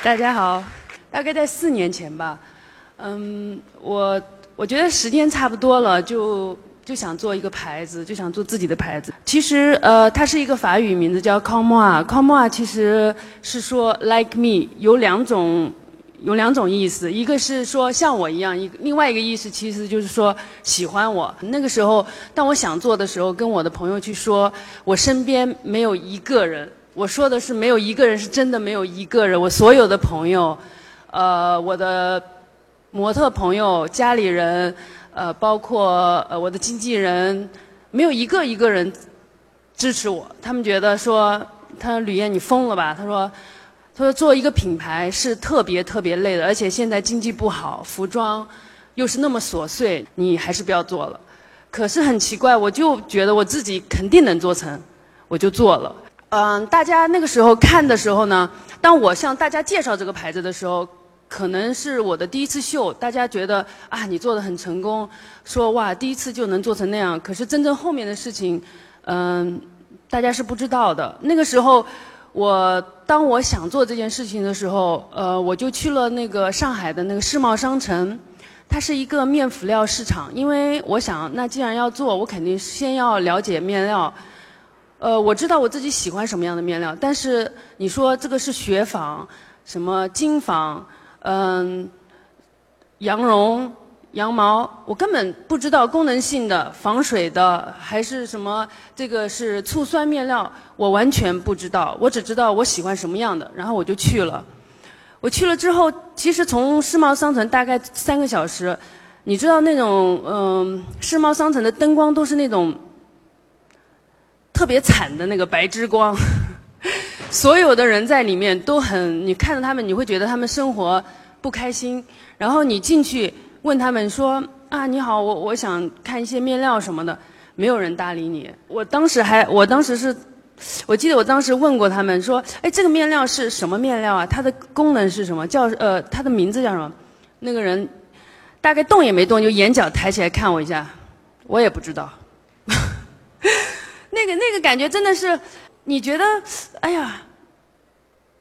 大家好，大概在四年前吧，嗯，我我觉得时间差不多了，就就想做一个牌子，就想做自己的牌子。其实呃，它是一个法语名字叫 Comme moi，Comme moi 其实是说 Like me，有两种有两种意思，一个是说像我一样，一另外一个意思其实就是说喜欢我。那个时候，当我想做的时候，跟我的朋友去说，我身边没有一个人。我说的是没有一个人是真的没有一个人，我所有的朋友，呃，我的模特朋友、家里人，呃，包括呃我的经纪人，没有一个一个人支持我。他们觉得说，他说吕燕你疯了吧？他说，他说做一个品牌是特别特别累的，而且现在经济不好，服装又是那么琐碎，你还是不要做了。可是很奇怪，我就觉得我自己肯定能做成，我就做了。嗯，大家那个时候看的时候呢，当我向大家介绍这个牌子的时候，可能是我的第一次秀，大家觉得啊，你做的很成功，说哇，第一次就能做成那样。可是真正后面的事情，嗯，大家是不知道的。那个时候，我当我想做这件事情的时候，呃，我就去了那个上海的那个世贸商城，它是一个面辅料市场。因为我想，那既然要做，我肯定先要了解面料。呃，我知道我自己喜欢什么样的面料，但是你说这个是雪纺，什么金纺，嗯，羊绒、羊毛，我根本不知道功能性的、防水的还是什么，这个是醋酸面料，我完全不知道。我只知道我喜欢什么样的，然后我就去了。我去了之后，其实从世贸商城大概三个小时，你知道那种嗯，世贸商城的灯光都是那种。特别惨的那个白之光，所有的人在里面都很，你看着他们，你会觉得他们生活不开心。然后你进去问他们说：“啊，你好，我我想看一些面料什么的。”没有人搭理你。我当时还，我当时是，我记得我当时问过他们说：“哎，这个面料是什么面料啊？它的功能是什么？叫呃，它的名字叫什么？”那个人大概动也没动，就眼角抬起来看我一下，我也不知道。那个那个感觉真的是，你觉得，哎呀，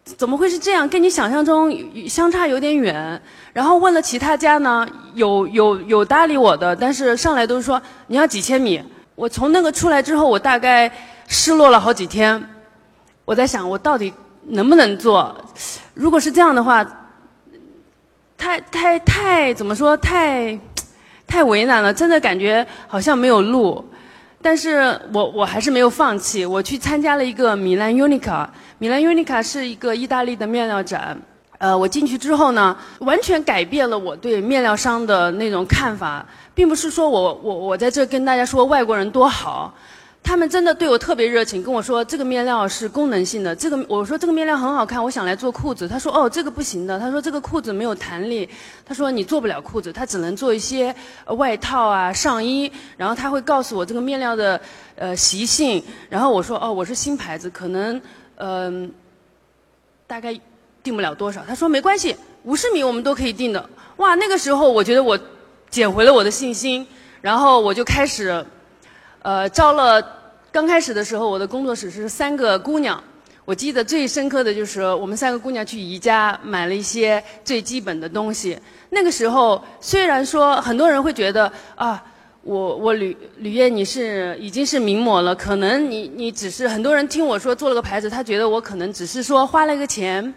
怎么会是这样？跟你想象中相差有点远。然后问了其他家呢，有有有搭理我的，但是上来都说你要几千米。我从那个出来之后，我大概失落了好几天。我在想，我到底能不能做？如果是这样的话，太太太怎么说？太太为难了，真的感觉好像没有路。但是我我还是没有放弃，我去参加了一个米兰 Unica，米兰 Unica 是一个意大利的面料展，呃，我进去之后呢，完全改变了我对面料商的那种看法，并不是说我我我在这跟大家说外国人多好。他们真的对我特别热情，跟我说这个面料是功能性的。这个我说这个面料很好看，我想来做裤子。他说哦，这个不行的。他说这个裤子没有弹力。他说你做不了裤子，他只能做一些外套啊、上衣。然后他会告诉我这个面料的呃习性。然后我说哦，我是新牌子，可能嗯大概定不了多少。他说没关系，五十米我们都可以定的。哇，那个时候我觉得我捡回了我的信心，然后我就开始呃招了。刚开始的时候，我的工作室是三个姑娘。我记得最深刻的就是我们三个姑娘去宜家买了一些最基本的东西。那个时候，虽然说很多人会觉得啊，我我吕吕燕你是已经是名模了，可能你你只是很多人听我说做了个牌子，他觉得我可能只是说花了一个钱，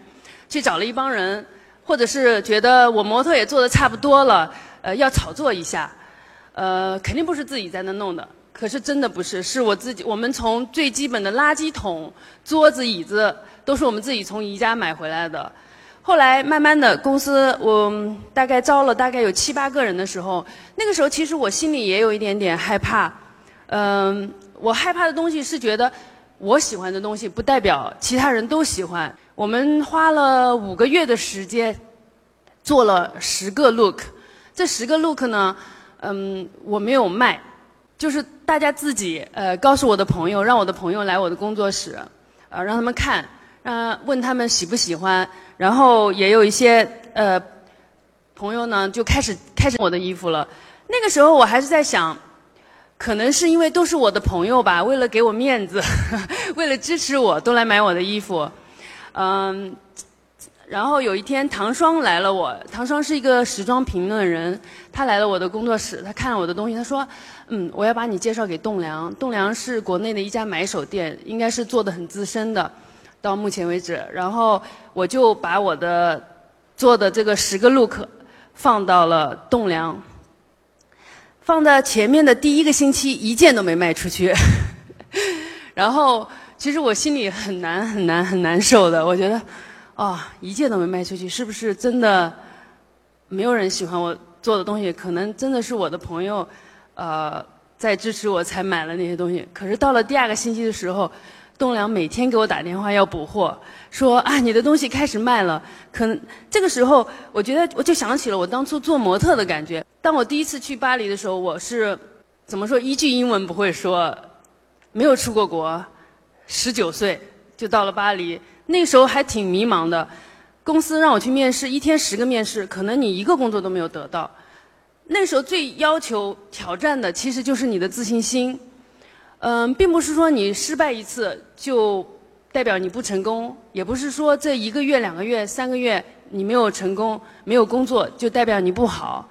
去找了一帮人，或者是觉得我模特也做的差不多了，呃，要炒作一下，呃，肯定不是自己在那弄的。可是真的不是，是我自己。我们从最基本的垃圾桶、桌子、椅子，都是我们自己从宜家买回来的。后来慢慢的，公司我大概招了大概有七八个人的时候，那个时候其实我心里也有一点点害怕。嗯，我害怕的东西是觉得我喜欢的东西不代表其他人都喜欢。我们花了五个月的时间做了十个 look，这十个 look 呢，嗯，我没有卖。就是大家自己呃告诉我的朋友，让我的朋友来我的工作室，呃让他们看，让问他们喜不喜欢，然后也有一些呃朋友呢就开始开始我的衣服了。那个时候我还是在想，可能是因为都是我的朋友吧，为了给我面子，为了支持我，都来买我的衣服，嗯。然后有一天唐双来了我，唐双是一个时装评论人，他来了我的工作室，他看了我的东西，他说，嗯，我要把你介绍给栋梁，栋梁是国内的一家买手店，应该是做的很资深的，到目前为止，然后我就把我的做的这个十个 look 放到了栋梁，放在前面的第一个星期一件都没卖出去，然后其实我心里很难很难很难受的，我觉得。啊，一件都没卖出去，是不是真的没有人喜欢我做的东西？可能真的是我的朋友，呃，在支持我才买了那些东西。可是到了第二个星期的时候，栋梁每天给我打电话要补货，说啊，你的东西开始卖了。可能这个时候，我觉得我就想起了我当初做模特的感觉。当我第一次去巴黎的时候，我是怎么说一句英文不会说，没有出过国，十九岁就到了巴黎。那时候还挺迷茫的，公司让我去面试，一天十个面试，可能你一个工作都没有得到。那时候最要求挑战的其实就是你的自信心，嗯，并不是说你失败一次就代表你不成功，也不是说这一个月、两个月、三个月你没有成功、没有工作就代表你不好。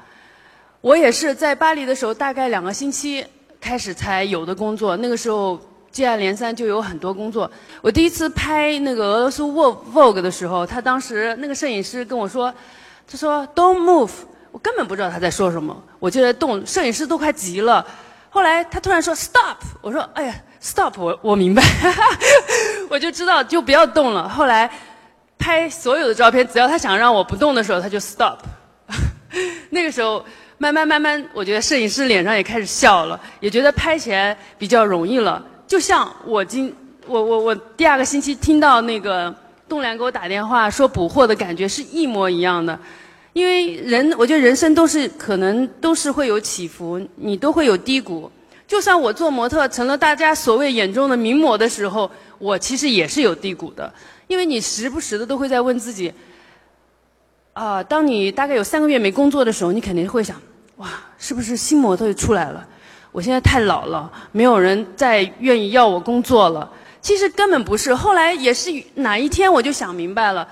我也是在巴黎的时候，大概两个星期开始才有的工作，那个时候。接二连三就有很多工作。我第一次拍那个俄罗斯 Vogue 的时候，他当时那个摄影师跟我说：“他说 Don't move。”我根本不知道他在说什么，我就在动，摄影师都快急了。后来他突然说 “Stop”，我说：“哎呀，Stop，我我明白。”我就知道就不要动了。后来拍所有的照片，只要他想让我不动的时候，他就 Stop。那个时候慢慢慢慢，我觉得摄影师脸上也开始笑了，也觉得拍起来比较容易了。就像我今我我我第二个星期听到那个栋梁给我打电话说补货的感觉是一模一样的，因为人我觉得人生都是可能都是会有起伏，你都会有低谷。就算我做模特成了大家所谓眼中的名模的时候，我其实也是有低谷的，因为你时不时的都会在问自己，啊，当你大概有三个月没工作的时候，你肯定会想，哇，是不是新模特又出来了？我现在太老了，没有人再愿意要我工作了。其实根本不是，后来也是哪一天我就想明白了。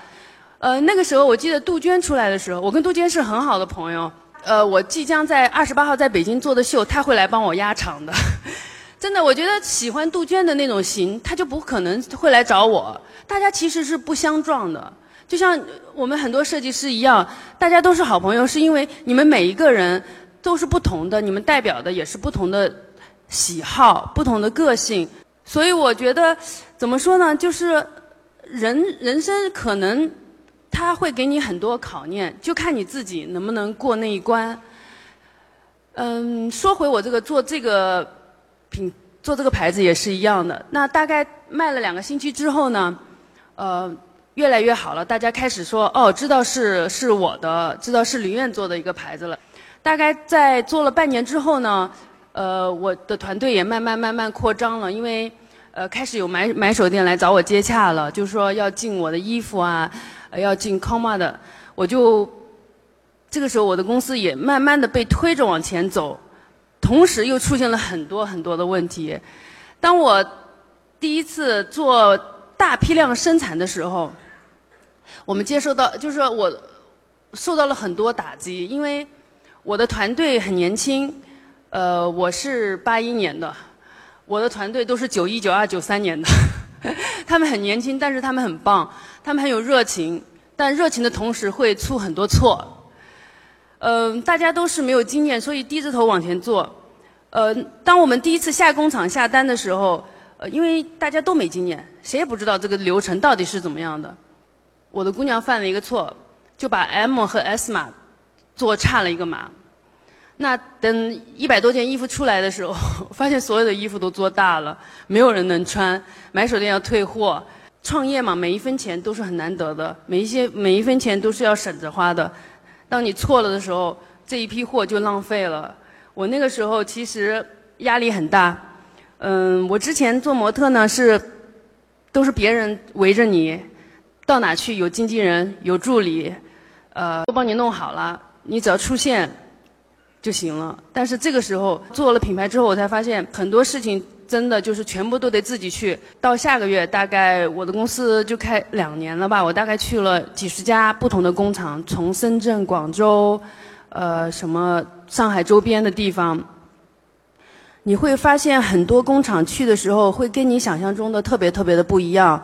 呃，那个时候我记得杜鹃出来的时候，我跟杜鹃是很好的朋友。呃，我即将在二十八号在北京做的秀，他会来帮我压场的。真的，我觉得喜欢杜鹃的那种型，他就不可能会来找我。大家其实是不相撞的，就像我们很多设计师一样，大家都是好朋友，是因为你们每一个人。都是不同的，你们代表的也是不同的喜好、不同的个性，所以我觉得怎么说呢？就是人人生可能他会给你很多考验，就看你自己能不能过那一关。嗯，说回我这个做这个品做这个牌子也是一样的。那大概卖了两个星期之后呢，呃，越来越好了，大家开始说哦，知道是是我的，知道是林苑做的一个牌子了。大概在做了半年之后呢，呃，我的团队也慢慢慢慢扩张了，因为呃开始有买买手店来找我接洽了，就说要进我的衣服啊，要进 COMA 的，我就这个时候我的公司也慢慢的被推着往前走，同时又出现了很多很多的问题。当我第一次做大批量生产的时候，我们接受到就是说我受到了很多打击，因为。我的团队很年轻，呃，我是八一年的，我的团队都是九一、九二、九三年的，他们很年轻，但是他们很棒，他们很有热情，但热情的同时会出很多错。嗯，大家都是没有经验，所以低着头往前做。呃，当我们第一次下工厂下单的时候，呃，因为大家都没经验，谁也不知道这个流程到底是怎么样的。我的姑娘犯了一个错，就把 M 和 S 码做差了一个码。那等一百多件衣服出来的时候，发现所有的衣服都做大了，没有人能穿。买手店要退货，创业嘛，每一分钱都是很难得的，每一些每一分钱都是要省着花的。当你错了的时候，这一批货就浪费了。我那个时候其实压力很大。嗯，我之前做模特呢是，都是别人围着你，到哪去有经纪人有助理，呃，都帮你弄好了，你只要出现。就行了。但是这个时候做了品牌之后，我才发现很多事情真的就是全部都得自己去。到下个月，大概我的公司就开两年了吧，我大概去了几十家不同的工厂，从深圳、广州，呃，什么上海周边的地方。你会发现很多工厂去的时候，会跟你想象中的特别特别的不一样。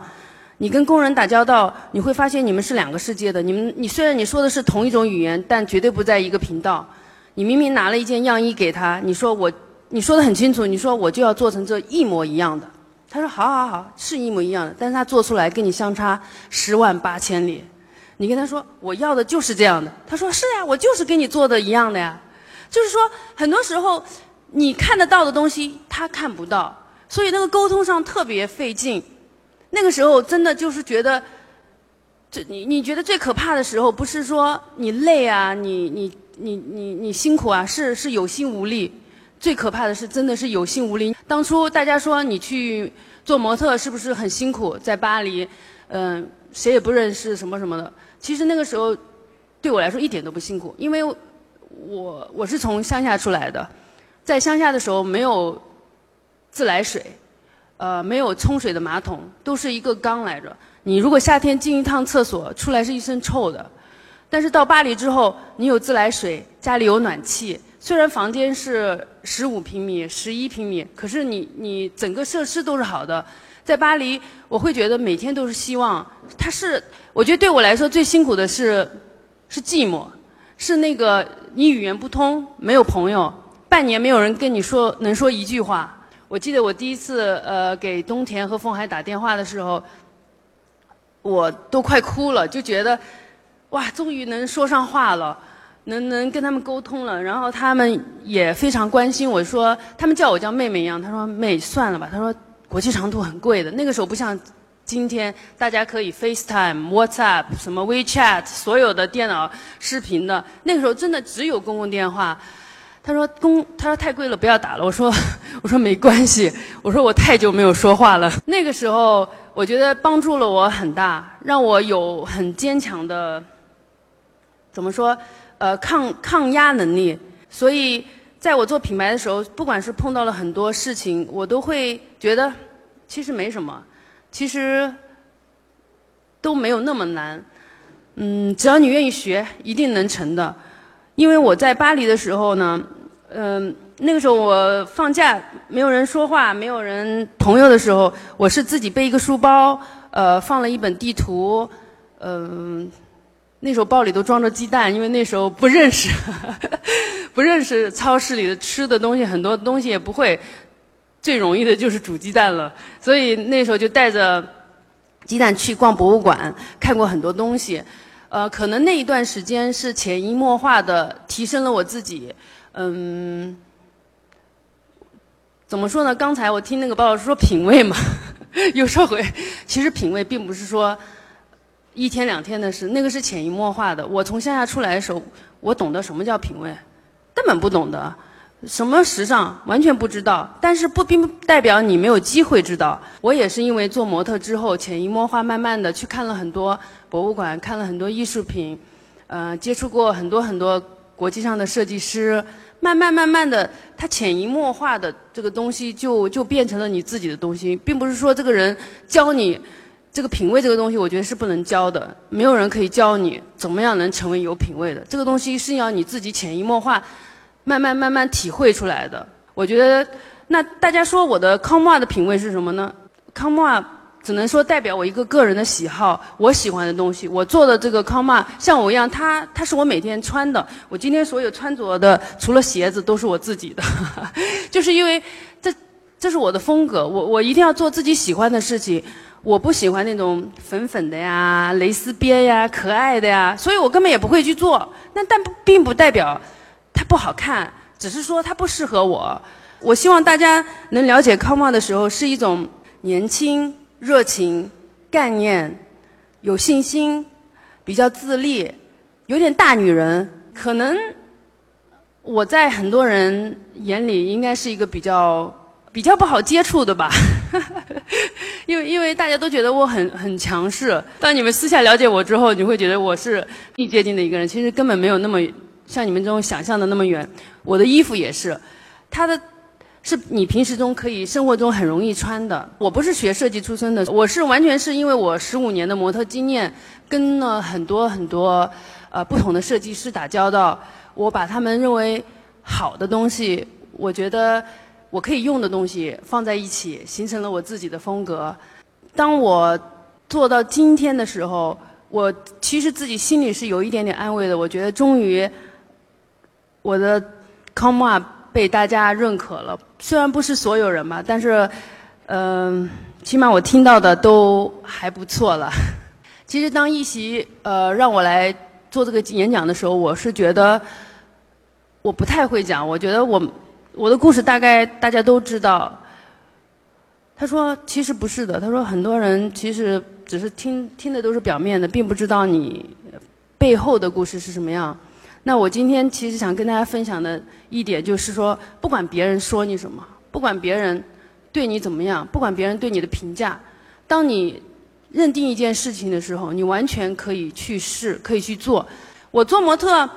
你跟工人打交道，你会发现你们是两个世界的。你们，你虽然你说的是同一种语言，但绝对不在一个频道。你明明拿了一件样衣给他，你说我，你说的很清楚，你说我就要做成这一模一样的。他说好好好，是一模一样的，但是他做出来跟你相差十万八千里。你跟他说我要的就是这样的，他说是呀，我就是跟你做的一样的呀。就是说，很多时候你看得到的东西他看不到，所以那个沟通上特别费劲。那个时候真的就是觉得，这你你觉得最可怕的时候，不是说你累啊，你你你你你辛苦啊，是是有心无力。最可怕的是真的是有心无力。当初大家说你去做模特是不是很辛苦，在巴黎，嗯，谁也不认识什么什么的。其实那个时候对我来说一点都不辛苦，因为我我是从乡下出来的，在乡下的时候没有自来水。呃，没有冲水的马桶，都是一个缸来着。你如果夏天进一趟厕所，出来是一身臭的。但是到巴黎之后，你有自来水，家里有暖气。虽然房间是十五平米、十一平米，可是你你整个设施都是好的。在巴黎，我会觉得每天都是希望。它是，我觉得对我来说最辛苦的是是寂寞，是那个你语言不通，没有朋友，半年没有人跟你说能说一句话。我记得我第一次呃给东田和凤海打电话的时候，我都快哭了，就觉得哇，终于能说上话了，能能跟他们沟通了。然后他们也非常关心我说，他们叫我叫妹妹一样。他说妹，算了吧。他说国际长途很贵的，那个时候不像今天，大家可以 FaceTime、WhatsApp、什么 WeChat，所有的电脑视频的。那个时候真的只有公共电话。他说公，他说太贵了，不要打了。我说，我说没关系。我说我太久没有说话了。那个时候，我觉得帮助了我很大，让我有很坚强的，怎么说，呃，抗抗压能力。所以，在我做品牌的时候，不管是碰到了很多事情，我都会觉得其实没什么，其实都没有那么难。嗯，只要你愿意学，一定能成的。因为我在巴黎的时候呢。嗯，那个时候我放假，没有人说话，没有人朋友的时候，我是自己背一个书包，呃，放了一本地图，嗯，那时候包里都装着鸡蛋，因为那时候不认识，不认识超市里的吃的东西，很多东西也不会，最容易的就是煮鸡蛋了，所以那时候就带着鸡蛋去逛博物馆，看过很多东西，呃，可能那一段时间是潜移默化的提升了我自己。嗯，怎么说呢？刚才我听那个包老师说品味嘛，有时候会，其实品味并不是说一天两天的事，那个是潜移默化的。我从乡下出来的时候，我懂得什么叫品味，根本不懂得什么时尚，完全不知道。但是不并不代表你没有机会知道。我也是因为做模特之后，潜移默化，慢慢的去看了很多博物馆，看了很多艺术品，呃，接触过很多很多国际上的设计师。慢慢慢慢的，它潜移默化的这个东西就就变成了你自己的东西，并不是说这个人教你这个品味这个东西，我觉得是不能教的。没有人可以教你怎么样能成为有品味的。这个东西是要你自己潜移默化，慢慢慢慢体会出来的。我觉得，那大家说我的康莫的品味是什么呢？康莫。只能说代表我一个个人的喜好，我喜欢的东西。我做的这个康玛，像我一样，它它是我每天穿的。我今天所有穿着的，除了鞋子，都是我自己的，就是因为这这是我的风格。我我一定要做自己喜欢的事情。我不喜欢那种粉粉的呀、蕾丝边呀、可爱的呀，所以我根本也不会去做。那但并不代表它不好看，只是说它不适合我。我希望大家能了解康茂的时候，是一种年轻。热情、概念、有信心、比较自立，有点大女人。可能我在很多人眼里应该是一个比较比较不好接触的吧，因为因为大家都觉得我很很强势。当你们私下了解我之后，你会觉得我是易接近的一个人。其实根本没有那么像你们这种想象的那么远。我的衣服也是，它的。是你平时中可以生活中很容易穿的。我不是学设计出身的，我是完全是因为我十五年的模特经验，跟了很多很多呃不同的设计师打交道，我把他们认为好的东西，我觉得我可以用的东西放在一起，形成了我自己的风格。当我做到今天的时候，我其实自己心里是有一点点安慰的。我觉得终于我的 come up 被大家认可了。虽然不是所有人吧，但是，嗯，起码我听到的都还不错了。其实当一席呃让我来做这个演讲的时候，我是觉得我不太会讲。我觉得我我的故事大概大家都知道。他说其实不是的。他说很多人其实只是听听的都是表面的，并不知道你背后的故事是什么样。那我今天其实想跟大家分享的一点就是说，不管别人说你什么，不管别人对你怎么样，不管别人对你的评价，当你认定一件事情的时候，你完全可以去试，可以去做。我做模特，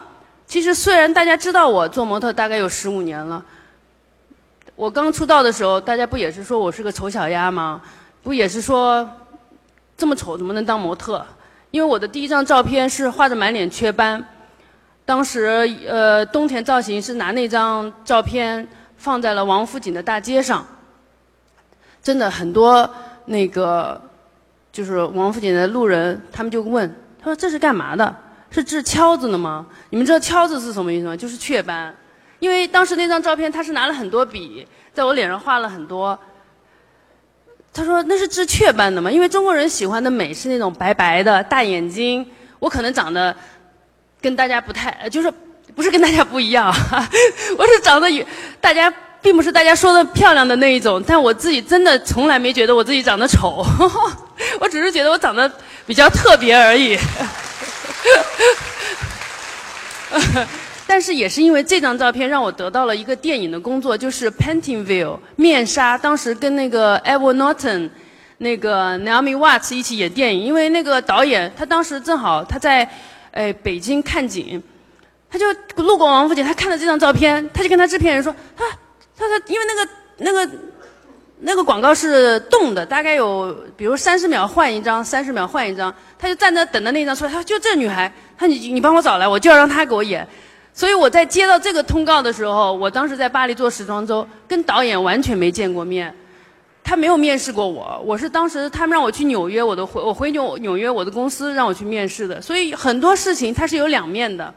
其实虽然大家知道我做模特大概有十五年了，我刚出道的时候，大家不也是说我是个丑小鸭吗？不也是说这么丑怎么能当模特？因为我的第一张照片是画着满脸雀斑。当时，呃，冬田造型是拿那张照片放在了王府井的大街上，真的很多那个就是王府井的路人，他们就问，他说这是干嘛的？是治敲子的吗？你们知道敲子是什么意思吗？就是雀斑，因为当时那张照片他是拿了很多笔在我脸上画了很多，他说那是治雀斑的嘛？因为中国人喜欢的美是那种白白的大眼睛，我可能长得。跟大家不太，就是不是跟大家不一样，我是长得大家并不是大家说的漂亮的那一种，但我自己真的从来没觉得我自己长得丑，我只是觉得我长得比较特别而已。但是也是因为这张照片让我得到了一个电影的工作，就是 Paintingville 面纱，当时跟那个 Eva Norton、那个 Naomi Watts 一起演电影，因为那个导演他当时正好他在。哎，北京看景，他就路过王府井，他看到这张照片，他就跟他制片人说：“他，他说，因为那个那个那个广告是动的，大概有比如三十秒换一张，三十秒换一张，他就站在等着那张出来。他说就这女孩，他你你帮我找来，我就要让她给我演。所以我在接到这个通告的时候，我当时在巴黎做时装周，跟导演完全没见过面。”他没有面试过我，我是当时他们让我去纽约，我都回我回纽纽约，我的公司让我去面试的。所以很多事情它是有两面的，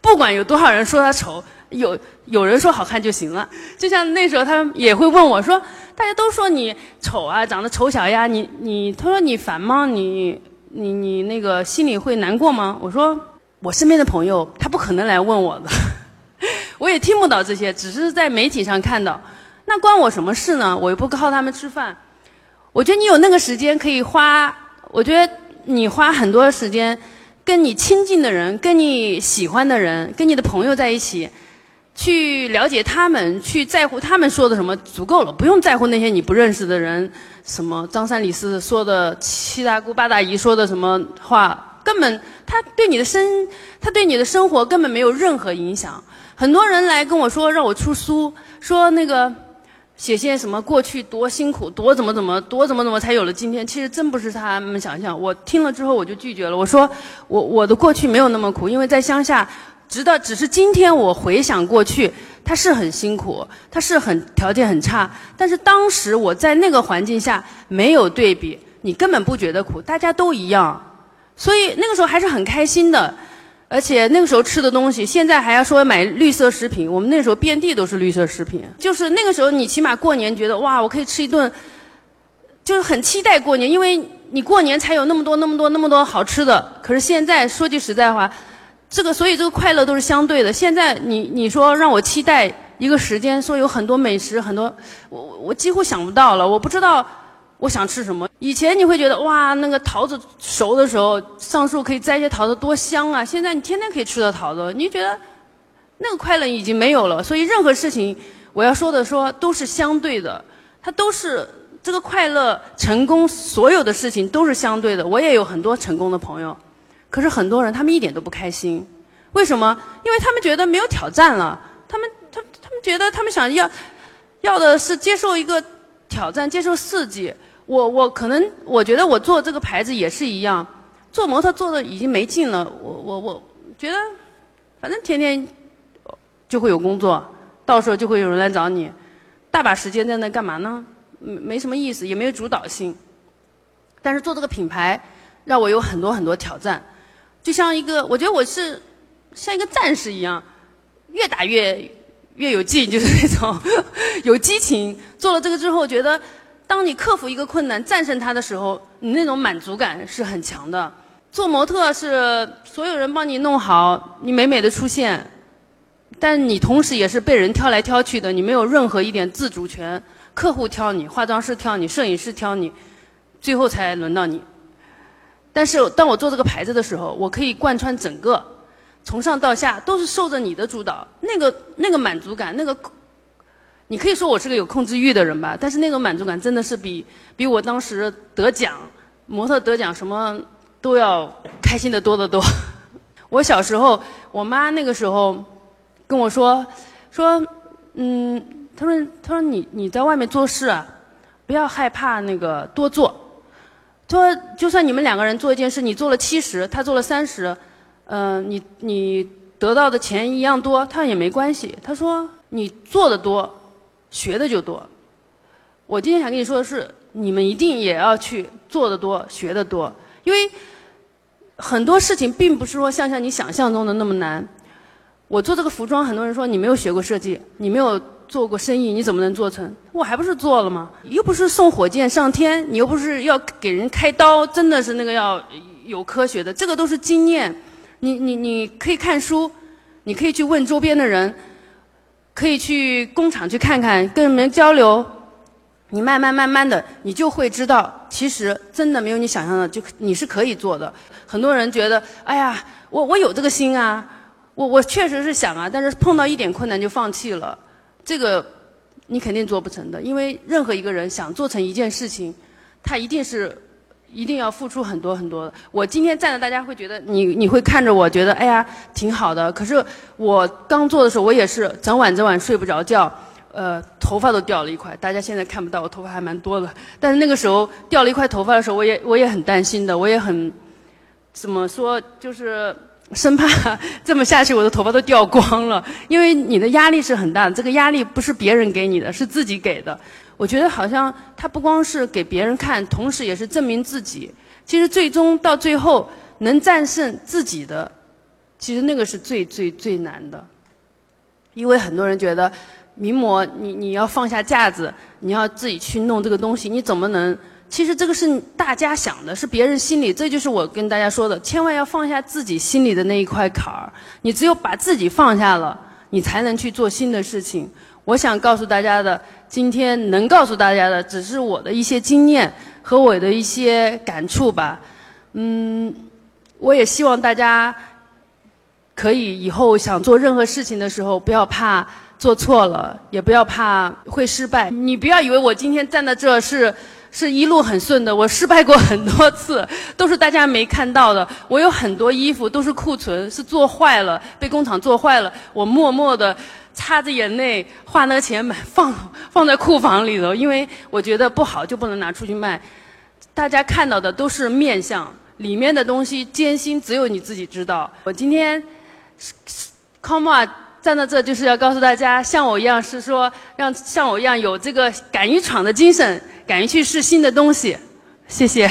不管有多少人说他丑，有有人说好看就行了。就像那时候他们也会问我说，大家都说你丑啊，长得丑小鸭，你你他说你烦吗？你你你那个心里会难过吗？我说我身边的朋友他不可能来问我的，我也听不到这些，只是在媒体上看到。那关我什么事呢？我又不靠他们吃饭。我觉得你有那个时间可以花，我觉得你花很多时间，跟你亲近的人、跟你喜欢的人、跟你的朋友在一起，去了解他们，去在乎他们说的什么，足够了。不用在乎那些你不认识的人，什么张三李四说的，七大姑八大姨说的什么话，根本他对你的生，他对你的生活根本没有任何影响。很多人来跟我说让我出书，说那个。写些什么过去多辛苦，多怎么怎么，多怎么怎么才有了今天？其实真不是他们想象。我听了之后我就拒绝了。我说我我的过去没有那么苦，因为在乡下，直到只是今天我回想过去，他是很辛苦，他是很条件很差。但是当时我在那个环境下没有对比，你根本不觉得苦，大家都一样，所以那个时候还是很开心的。而且那个时候吃的东西，现在还要说买绿色食品。我们那时候遍地都是绿色食品，就是那个时候你起码过年觉得哇，我可以吃一顿，就是很期待过年，因为你过年才有那么多、那么多、那么多好吃的。可是现在说句实在话，这个所以这个快乐都是相对的。现在你你说让我期待一个时间，说有很多美食，很多我我几乎想不到了，我不知道。我想吃什么？以前你会觉得哇，那个桃子熟的时候上树可以摘些桃子，多香啊！现在你天天可以吃到桃子，你觉得那个快乐已经没有了。所以任何事情，我要说的说都是相对的，它都是这个快乐、成功，所有的事情都是相对的。我也有很多成功的朋友，可是很多人他们一点都不开心，为什么？因为他们觉得没有挑战了，他们他他们觉得他们想要。要的是接受一个挑战，接受刺激。我我可能我觉得我做这个牌子也是一样，做模特做的已经没劲了。我我我觉得，反正天天就会有工作，到时候就会有人来找你，大把时间在那干嘛呢？没没什么意思，也没有主导性。但是做这个品牌，让我有很多很多挑战，就像一个，我觉得我是像一个战士一样，越打越越有劲，就是那种 有激情。做了这个之后，觉得当你克服一个困难、战胜它的时候，你那种满足感是很强的。做模特是所有人帮你弄好，你美美的出现，但你同时也是被人挑来挑去的，你没有任何一点自主权。客户挑你，化妆师挑你，摄影师挑你。最后才轮到你，但是当我做这个牌子的时候，我可以贯穿整个，从上到下都是受着你的主导，那个那个满足感，那个，你可以说我是个有控制欲的人吧，但是那种满足感真的是比比我当时得奖，模特得奖什么都要开心的多得多。我小时候，我妈那个时候跟我说说，嗯，她说她说你你在外面做事啊，不要害怕那个多做。说，就算你们两个人做一件事，你做了七十，他做了三十，嗯，你你得到的钱一样多，他也没关系。他说，你做的多，学的就多。我今天想跟你说的是，你们一定也要去做的多，学的多，因为很多事情并不是说像像你想象中的那么难。我做这个服装，很多人说你没有学过设计，你没有。做过生意，你怎么能做成？我还不是做了吗？又不是送火箭上天，你又不是要给人开刀，真的是那个要有科学的，这个都是经验。你你你可以看书，你可以去问周边的人，可以去工厂去看看，跟人们交流。你慢慢慢慢的，你就会知道，其实真的没有你想象的，就你是可以做的。很多人觉得，哎呀，我我有这个心啊，我我确实是想啊，但是碰到一点困难就放弃了。这个你肯定做不成的，因为任何一个人想做成一件事情，他一定是一定要付出很多很多的。我今天站着，大家会觉得你你会看着我觉得哎呀挺好的，可是我刚做的时候，我也是整晚整晚睡不着觉，呃，头发都掉了一块。大家现在看不到，我头发还蛮多的，但是那个时候掉了一块头发的时候，我也我也很担心的，我也很怎么说就是。生怕 这么下去，我的头发都掉光了。因为你的压力是很大的，这个压力不是别人给你的，是自己给的。我觉得好像他不光是给别人看，同时也是证明自己。其实最终到最后能战胜自己的，其实那个是最最最难的。因为很多人觉得名模，你你要放下架子，你要自己去弄这个东西，你怎么能？其实这个是大家想的，是别人心里，这就是我跟大家说的，千万要放下自己心里的那一块坎儿。你只有把自己放下了，你才能去做新的事情。我想告诉大家的，今天能告诉大家的，只是我的一些经验和我的一些感触吧。嗯，我也希望大家可以以后想做任何事情的时候，不要怕做错了，也不要怕会失败。你不要以为我今天站在这是。是一路很顺的，我失败过很多次，都是大家没看到的。我有很多衣服都是库存，是做坏了，被工厂做坏了，我默默的擦着眼泪花那个钱买，放放在库房里头，因为我觉得不好就不能拿出去卖。大家看到的都是面相，里面的东西艰辛只有你自己知道。我今天，come on。站在这就是要告诉大家，像我一样是说，让像我一样有这个敢于闯的精神，敢于去试新的东西。谢谢。